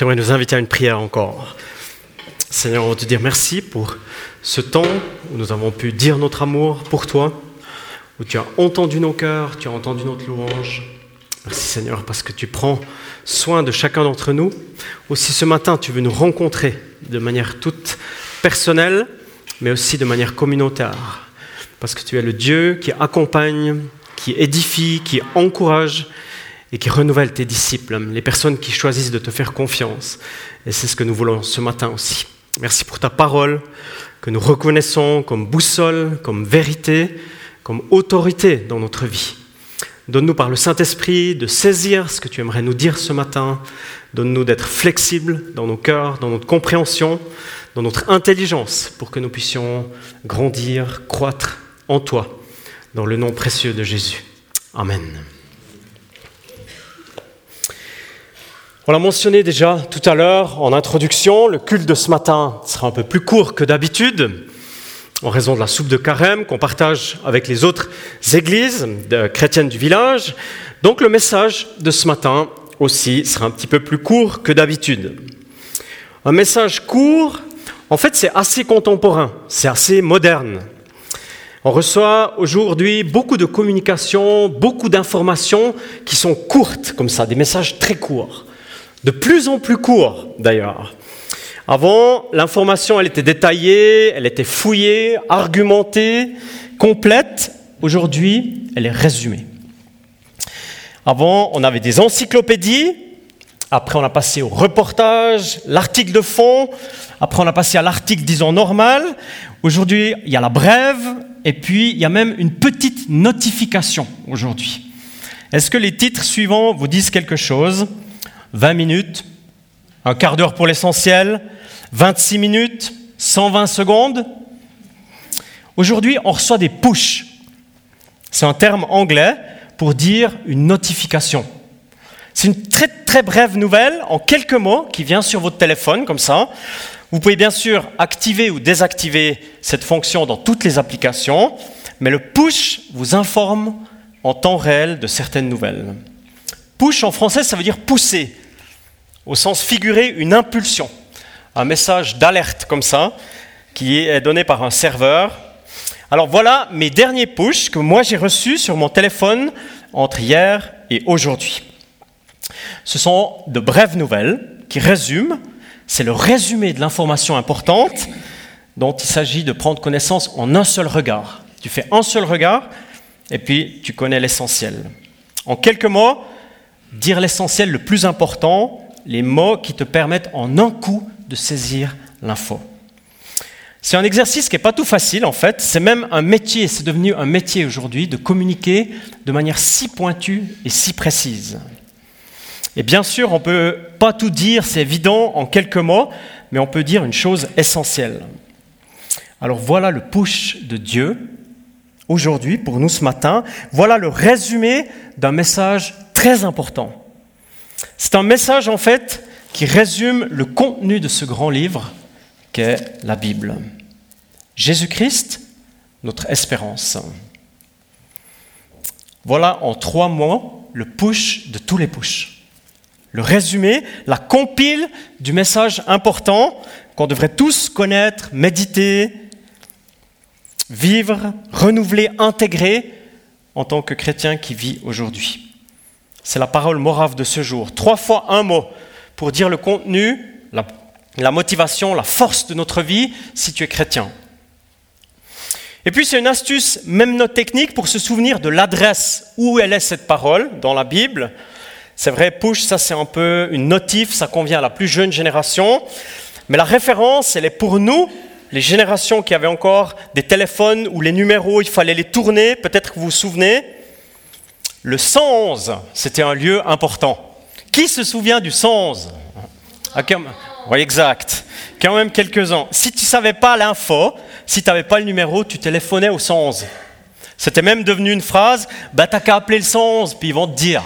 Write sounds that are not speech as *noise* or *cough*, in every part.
J'aimerais nous inviter à une prière encore. Seigneur, on veut te dire merci pour ce temps où nous avons pu dire notre amour pour toi, où tu as entendu nos cœurs, tu as entendu notre louange. Merci Seigneur parce que tu prends soin de chacun d'entre nous. Aussi ce matin, tu veux nous rencontrer de manière toute personnelle, mais aussi de manière communautaire. Parce que tu es le Dieu qui accompagne, qui édifie, qui encourage et qui renouvelle tes disciples, les personnes qui choisissent de te faire confiance. Et c'est ce que nous voulons ce matin aussi. Merci pour ta parole que nous reconnaissons comme boussole, comme vérité, comme autorité dans notre vie. Donne-nous par le Saint-Esprit de saisir ce que tu aimerais nous dire ce matin. Donne-nous d'être flexibles dans nos cœurs, dans notre compréhension, dans notre intelligence, pour que nous puissions grandir, croître en toi, dans le nom précieux de Jésus. Amen. On l'a mentionné déjà tout à l'heure en introduction, le culte de ce matin sera un peu plus court que d'habitude, en raison de la soupe de carême qu'on partage avec les autres églises chrétiennes du village. Donc le message de ce matin aussi sera un petit peu plus court que d'habitude. Un message court, en fait c'est assez contemporain, c'est assez moderne. On reçoit aujourd'hui beaucoup de communications, beaucoup d'informations qui sont courtes comme ça, des messages très courts de plus en plus court d'ailleurs. Avant, l'information, elle était détaillée, elle était fouillée, argumentée, complète. Aujourd'hui, elle est résumée. Avant, on avait des encyclopédies. Après, on a passé au reportage, l'article de fond. Après, on a passé à l'article, disons, normal. Aujourd'hui, il y a la brève. Et puis, il y a même une petite notification aujourd'hui. Est-ce que les titres suivants vous disent quelque chose? 20 minutes, un quart d'heure pour l'essentiel, 26 minutes, 120 secondes. Aujourd'hui, on reçoit des push. C'est un terme anglais pour dire une notification. C'est une très très brève nouvelle en quelques mots qui vient sur votre téléphone comme ça. Vous pouvez bien sûr activer ou désactiver cette fonction dans toutes les applications, mais le push vous informe en temps réel de certaines nouvelles. Push en français, ça veut dire pousser, au sens figuré, une impulsion, un message d'alerte comme ça, qui est donné par un serveur. Alors voilà mes derniers push que moi j'ai reçus sur mon téléphone entre hier et aujourd'hui. Ce sont de brèves nouvelles qui résument, c'est le résumé de l'information importante dont il s'agit de prendre connaissance en un seul regard. Tu fais un seul regard et puis tu connais l'essentiel. En quelques mots, dire l'essentiel le plus important, les mots qui te permettent en un coup de saisir l'info. C'est un exercice qui n'est pas tout facile en fait, c'est même un métier, c'est devenu un métier aujourd'hui de communiquer de manière si pointue et si précise. Et bien sûr, on ne peut pas tout dire, c'est évident en quelques mots, mais on peut dire une chose essentielle. Alors voilà le push de Dieu aujourd'hui pour nous ce matin. Voilà le résumé d'un message très important. C'est un message en fait qui résume le contenu de ce grand livre qu'est la Bible. Jésus-Christ, notre espérance. Voilà en trois mots le push de tous les push. Le résumé, la compile du message important qu'on devrait tous connaître, méditer, vivre, renouveler, intégrer en tant que chrétien qui vit aujourd'hui. C'est la parole morave de ce jour. Trois fois un mot pour dire le contenu, la, motivation, la force de notre vie si tu es chrétien. Et puis c'est une astuce, même notre technique, pour se souvenir de l'adresse où elle est cette parole dans la Bible. C'est vrai, push, ça c'est un peu une notif, ça convient à la plus jeune génération. Mais la référence, elle est pour nous, les générations qui avaient encore des téléphones où les numéros, il fallait les tourner, peut-être que vous vous souvenez. Le 111, c'était un lieu important. Qui se souvient du 111 ah, Oui, exact. Quand même quelques-uns. Si tu ne savais pas l'info, si tu n'avais pas le numéro, tu téléphonais au 111. C'était même devenu une phrase, bah t'as qu'à appeler le 111, puis ils vont te dire.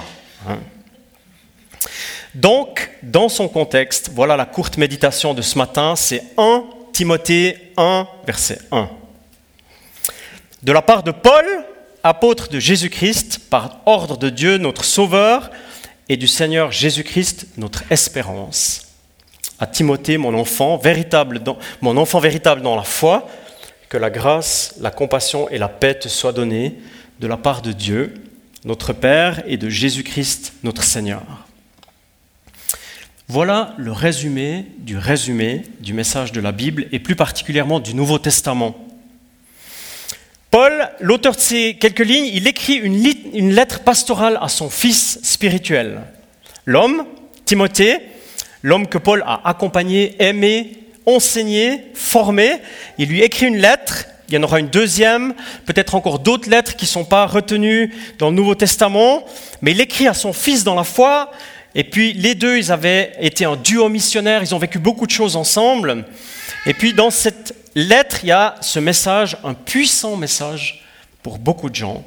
Donc, dans son contexte, voilà la courte méditation de ce matin, c'est 1 Timothée 1, verset 1. De la part de Paul, apôtre de Jésus-Christ, par ordre de Dieu, notre Sauveur, et du Seigneur Jésus-Christ, notre espérance. à Timothée, mon enfant, véritable dans, mon enfant véritable dans la foi, que la grâce, la compassion et la paix te soient données de la part de Dieu, notre Père, et de Jésus-Christ, notre Seigneur. Voilà le résumé du résumé du message de la Bible et plus particulièrement du Nouveau Testament. Paul, l'auteur de ces quelques lignes, il écrit une, lettre pastorale à son fils spirituel. L'homme, Timothée, l'homme que Paul a accompagné, aimé, enseigné, formé, il lui écrit une lettre, il y en aura une deuxième, peut-être encore d'autres lettres qui ne sont pas retenues dans le Nouveau Testament, mais il écrit à son fils dans la foi, et puis les deux, ils avaient été un duo missionnaire, ils ont vécu beaucoup de choses ensemble, et puis dans cette lettre, il y a ce message, un puissant message pour beaucoup de gens.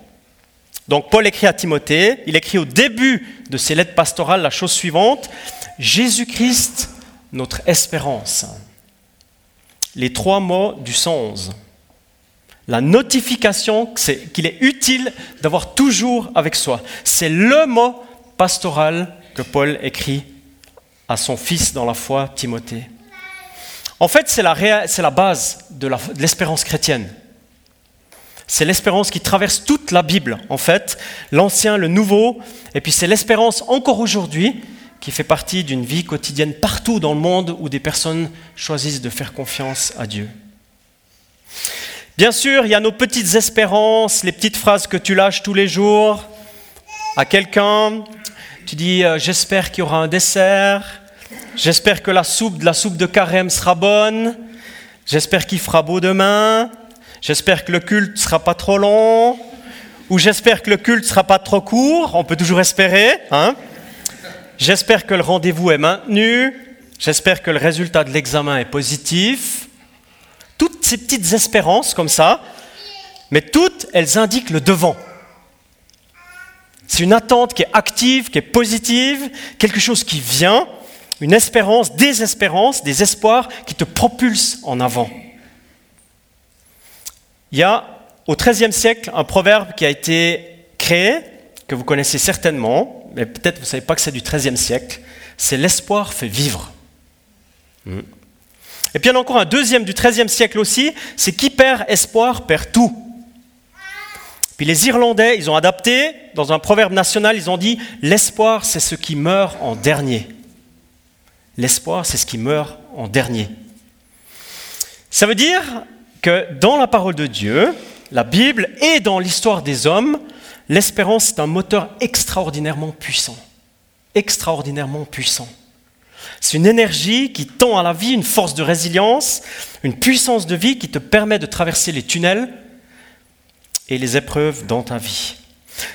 Donc Paul écrit à Timothée, il écrit au début de ses lettres pastorales la chose suivante, Jésus-Christ, notre espérance. Les trois mots du 111. La notification qu'il est utile d'avoir toujours avec soi. C'est le mot pastoral que Paul écrit à son fils dans la foi, Timothée. En fait, c'est la, la, base de l'espérance chrétienne. C'est l'espérance qui traverse toute la Bible, en fait, l'Ancien, le Nouveau, et puis c'est l'espérance encore aujourd'hui qui fait partie d'une vie quotidienne partout dans le monde où des personnes choisissent de faire confiance à Dieu. Bien sûr, il y a nos petites espérances, les petites phrases que tu lâches tous les jours à quelqu'un. Tu dis euh, j'espère qu'il y aura un dessert, j'espère que la soupe de la soupe de carême sera bonne, j'espère qu'il fera beau demain, J'espère que le culte ne sera pas trop long, ou j'espère que le culte ne sera pas trop court, on peut toujours espérer. Hein j'espère que le rendez-vous est maintenu, j'espère que le résultat de l'examen est positif. Toutes ces petites espérances comme ça, mais toutes, elles indiquent le devant. C'est une attente qui est active, qui est positive, quelque chose qui vient, une espérance, des espérances, des espoirs qui te propulsent en avant. Il y a au XIIIe siècle un proverbe qui a été créé, que vous connaissez certainement, mais peut-être vous ne savez pas que c'est du XIIIe siècle, c'est l'espoir fait vivre. Hmm. Et puis il y en a encore un deuxième du XIIIe siècle aussi, c'est qui perd espoir perd tout. Puis les Irlandais, ils ont adapté, dans un proverbe national, ils ont dit, l'espoir c'est ce qui meurt en dernier. L'espoir c'est ce qui meurt en dernier. Ça veut dire que dans la parole de Dieu, la Bible et dans l'histoire des hommes, l'espérance est un moteur extraordinairement puissant. Extraordinairement puissant. C'est une énergie qui tend à la vie, une force de résilience, une puissance de vie qui te permet de traverser les tunnels et les épreuves dans ta vie.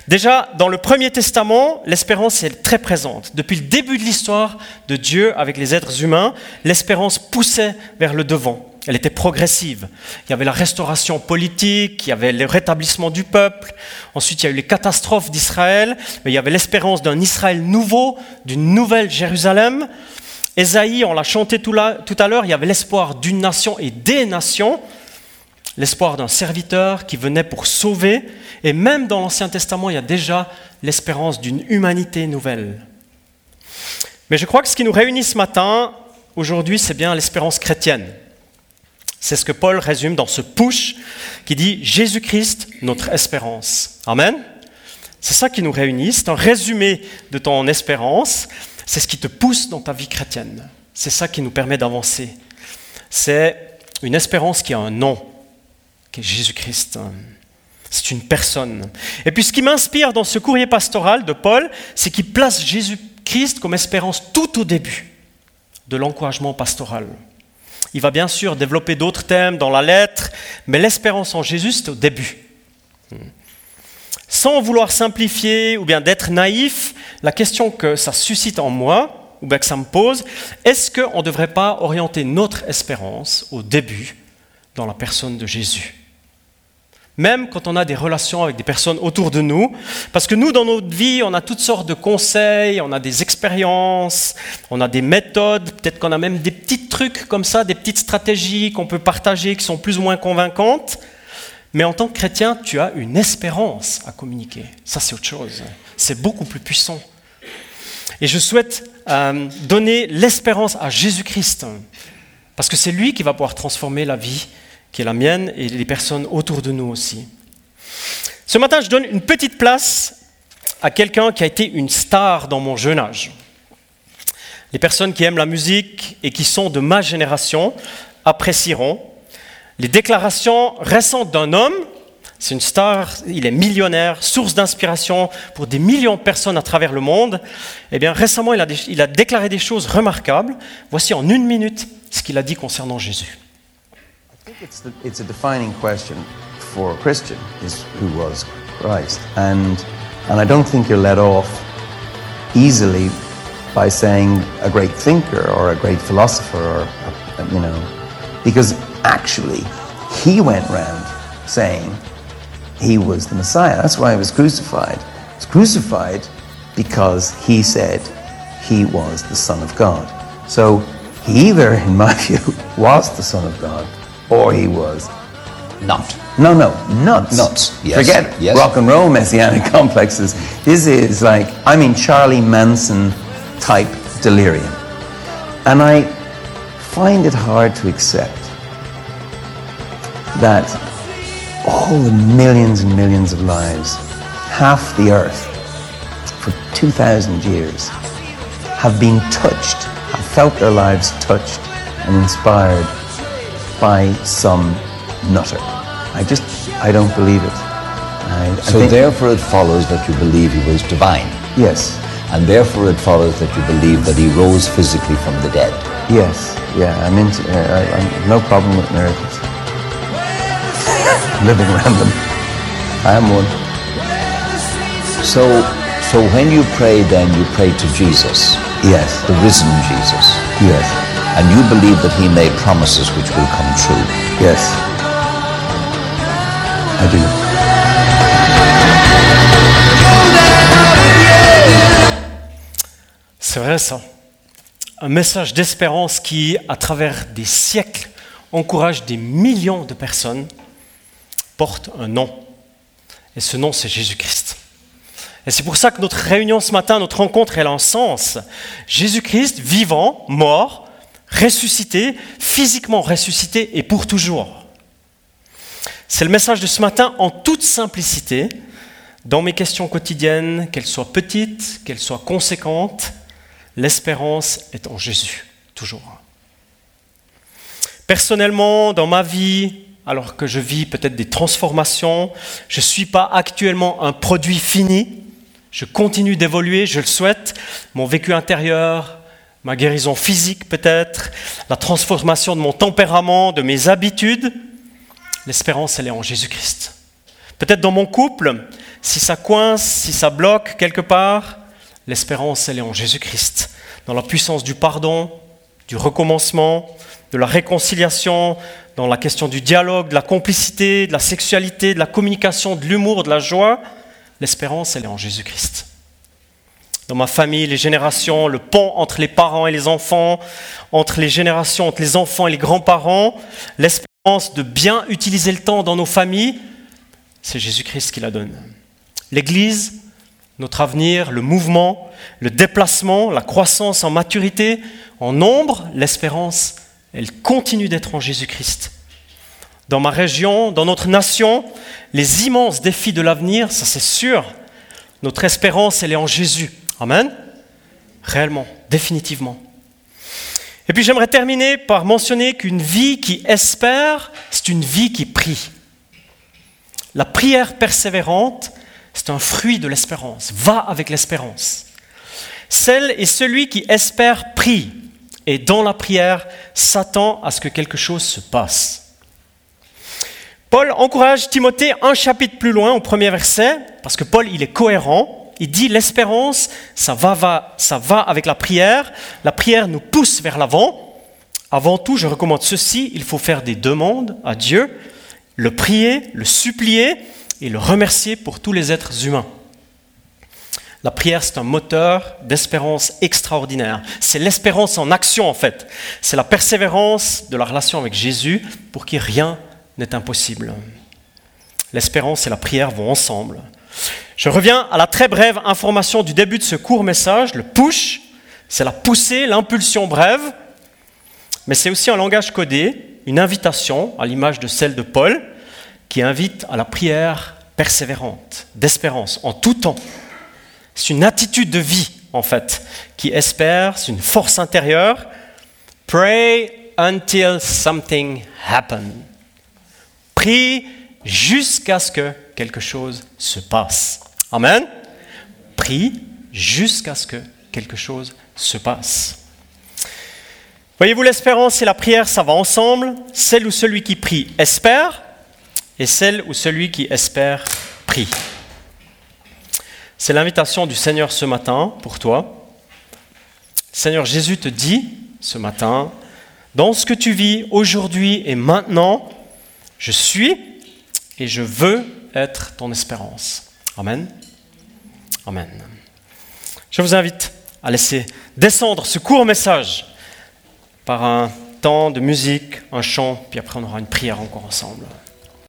Déjà, dans le Premier Testament, l'espérance est très présente. Depuis le début de l'histoire de Dieu avec les êtres humains, l'espérance poussait vers le devant. Elle était progressive. Il y avait la restauration politique, il y avait le rétablissement du peuple, ensuite il y a eu les catastrophes d'Israël, mais il y avait l'espérance d'un Israël nouveau, d'une nouvelle Jérusalem. Ésaïe, on l'a chanté tout, à l'heure, il y avait l'espoir d'une nation et des nations, l'espoir d'un serviteur qui venait pour sauver, et même dans l'Ancien Testament, il y a déjà l'espérance d'une humanité nouvelle. Mais je crois que ce qui nous réunit ce matin, aujourd'hui, c'est bien l'espérance chrétienne. C'est ce que Paul résume dans ce push qui dit Jésus-Christ, notre espérance. Amen. C'est ça qui nous réunit, c'est un résumé de ton espérance, c'est ce qui te pousse dans ta vie chrétienne. C'est ça qui nous permet d'avancer. C'est une espérance qui a un nom, qui est Jésus-Christ. C'est une personne. Et puis ce qui m'inspire dans ce courrier pastoral de Paul, c'est qu'il place Jésus-Christ comme espérance tout au début de l'encouragement pastoral. Il va bien sûr développer d'autres thèmes dans la lettre, mais l'espérance en Jésus, c'est au début. Sans vouloir simplifier ou bien d'être naïf, la question que ça suscite en moi, ou bien que ça me pose, est-ce qu'on ne devrait pas orienter notre espérance au début dans la personne de Jésus? Même quand on a des relations avec des personnes autour de nous. Parce que nous, dans notre vie, on a toutes sortes de conseils, on a des expériences, on a des méthodes, peut-être qu'on a même des petits trucs comme ça, des petites stratégies qu'on peut partager qui sont plus ou moins convaincantes. Mais en tant que chrétien, tu as une espérance à communiquer. Ça, c'est autre chose. C'est beaucoup plus puissant. Et je souhaite euh, donner l'espérance à Jésus-Christ. Parce que c'est lui qui va pouvoir transformer la vie qui est la mienne et les personnes autour de nous aussi. Ce matin, je donne une petite place à quelqu'un qui a été une star dans mon jeune âge. Les personnes qui aiment la musique et qui sont de ma génération apprécieront les déclarations récentes d'un homme. C'est une star, il est millionnaire, source d'inspiration pour des millions de personnes à travers le monde. Eh bien, récemment, il a, il a déclaré des choses remarquables. Voici en une minute ce qu'il a dit concernant Jésus. It's, the, it's a defining question for a Christian is who was Christ, and and I don't think you're let off easily by saying a great thinker or a great philosopher or uh, you know, because actually he went round saying he was the Messiah. That's why he was crucified. He was crucified because he said he was the Son of God. So he either, in my *laughs* view, was the Son of God or he was Not. no, no, nuts. Nuts, yes, Forget yes. rock and roll messianic *laughs* complexes. This is like, I mean, Charlie Manson type delirium. And I find it hard to accept that all the millions and millions of lives, half the earth, for 2,000 years, have been touched, have felt their lives touched and inspired by some nutter. I just, I don't believe it. I, I So think- therefore it follows that you believe he was divine. Yes, And therefore it follows that you believe that he rose physically from the dead. yes, yeah. I'm into. Uh, I, I'm no problem with miracles. *laughs* Living around them. I am one. So, so when you pray then you pray to Jesus, Yes, the risen Jesus. yes, And you believe that he made promises which will come true. yes. I do. C'est vrai ça. Un message d'espérance qui, à travers des siècles, encourage des millions de personnes, porte un nom. Et ce nom, c'est Jésus-Christ. Et c'est pour ça que notre réunion ce matin, notre rencontre, elle a un sens. Jésus-Christ, vivant, mort, ressuscité, physiquement ressuscité et pour toujours. C'est le message de ce matin en toute simplicité, dans mes questions quotidiennes, qu'elles soient petites, qu'elles soient conséquentes, l'espérance est en Jésus, toujours. Personnellement, dans ma vie, alors que je vis peut-être des transformations, je ne suis pas actuellement un produit fini, je continue d'évoluer, je le souhaite, mon vécu intérieur, ma guérison physique peut-être, la transformation de mon tempérament, de mes habitudes, l'espérance, elle est en Jésus-Christ. Peut-être dans mon couple, si ça coince, si ça bloque quelque part, l'espérance, elle est en Jésus-Christ. Dans la puissance du pardon, du recommencement, de la réconciliation, dans la question du dialogue, de la complicité, de la sexualité, de la communication, de l'humour, de la joie, l'espérance, elle est en Jésus-Christ. Dans ma famille, les générations, le pont entre les parents et les enfants, entre les générations, entre les enfants et les grands-parents, l'espérance de bien utiliser le temps dans nos familles, c'est Jésus-Christ qui la donne. L'Église, notre avenir, le mouvement, le déplacement, la croissance en maturité, en nombre, l'espérance, elle continue d'être en Jésus-Christ. Dans ma région, dans notre nation, les immenses défis de l'avenir, ça c'est sûr, notre espérance, elle est en Jésus. Amen Réellement, définitivement. Et puis j'aimerais terminer par mentionner qu'une vie qui espère, c'est une vie qui prie. La prière persévérante, c'est un fruit de l'espérance. Va avec l'espérance. Celle et celui qui espère prie. Et dans la prière, s'attend à ce que quelque chose se passe. Paul encourage Timothée un chapitre plus loin, au premier verset, parce que Paul, il est cohérent. Il dit l'espérance, ça va, va, ça va avec la prière. La prière nous pousse vers l'avant. Avant tout, je recommande ceci, il faut faire des demandes à Dieu, le prier, le supplier et le remercier pour tous les êtres humains. La prière, c'est un moteur d'espérance extraordinaire. C'est l'espérance en action, en fait. C'est la persévérance de la relation avec Jésus pour qui rien n'est impossible. L'espérance et la prière vont ensemble. Je reviens à la très brève information du début de ce court message. Le push, C'est la poussée, l'impulsion brève, mais c'est aussi un langage codé, une invitation à l'image de celle de Paul, qui invite à la prière persévérante, d'espérance, en tout temps. C'est une attitude de vie, en fait, qui espère, c'est une force intérieure. Pray until something happens. Prie jusqu'à ce que quelque chose se passe. Amen. Prie jusqu'à ce que quelque chose se passe. Voyez-vous, l'espérance et la prière, ça va ensemble. Celle où celui qui prie espère et celle où celui qui espère prie. C'est l'invitation du Seigneur ce matin pour toi. Seigneur Jésus te dit ce matin, dans ce que tu vis aujourd'hui et maintenant, je suis et je veux être ton espérance. Amen. Amen. Je vous invite à laisser descendre ce court message par un temps de musique, un chant, puis après on aura une prière encore ensemble.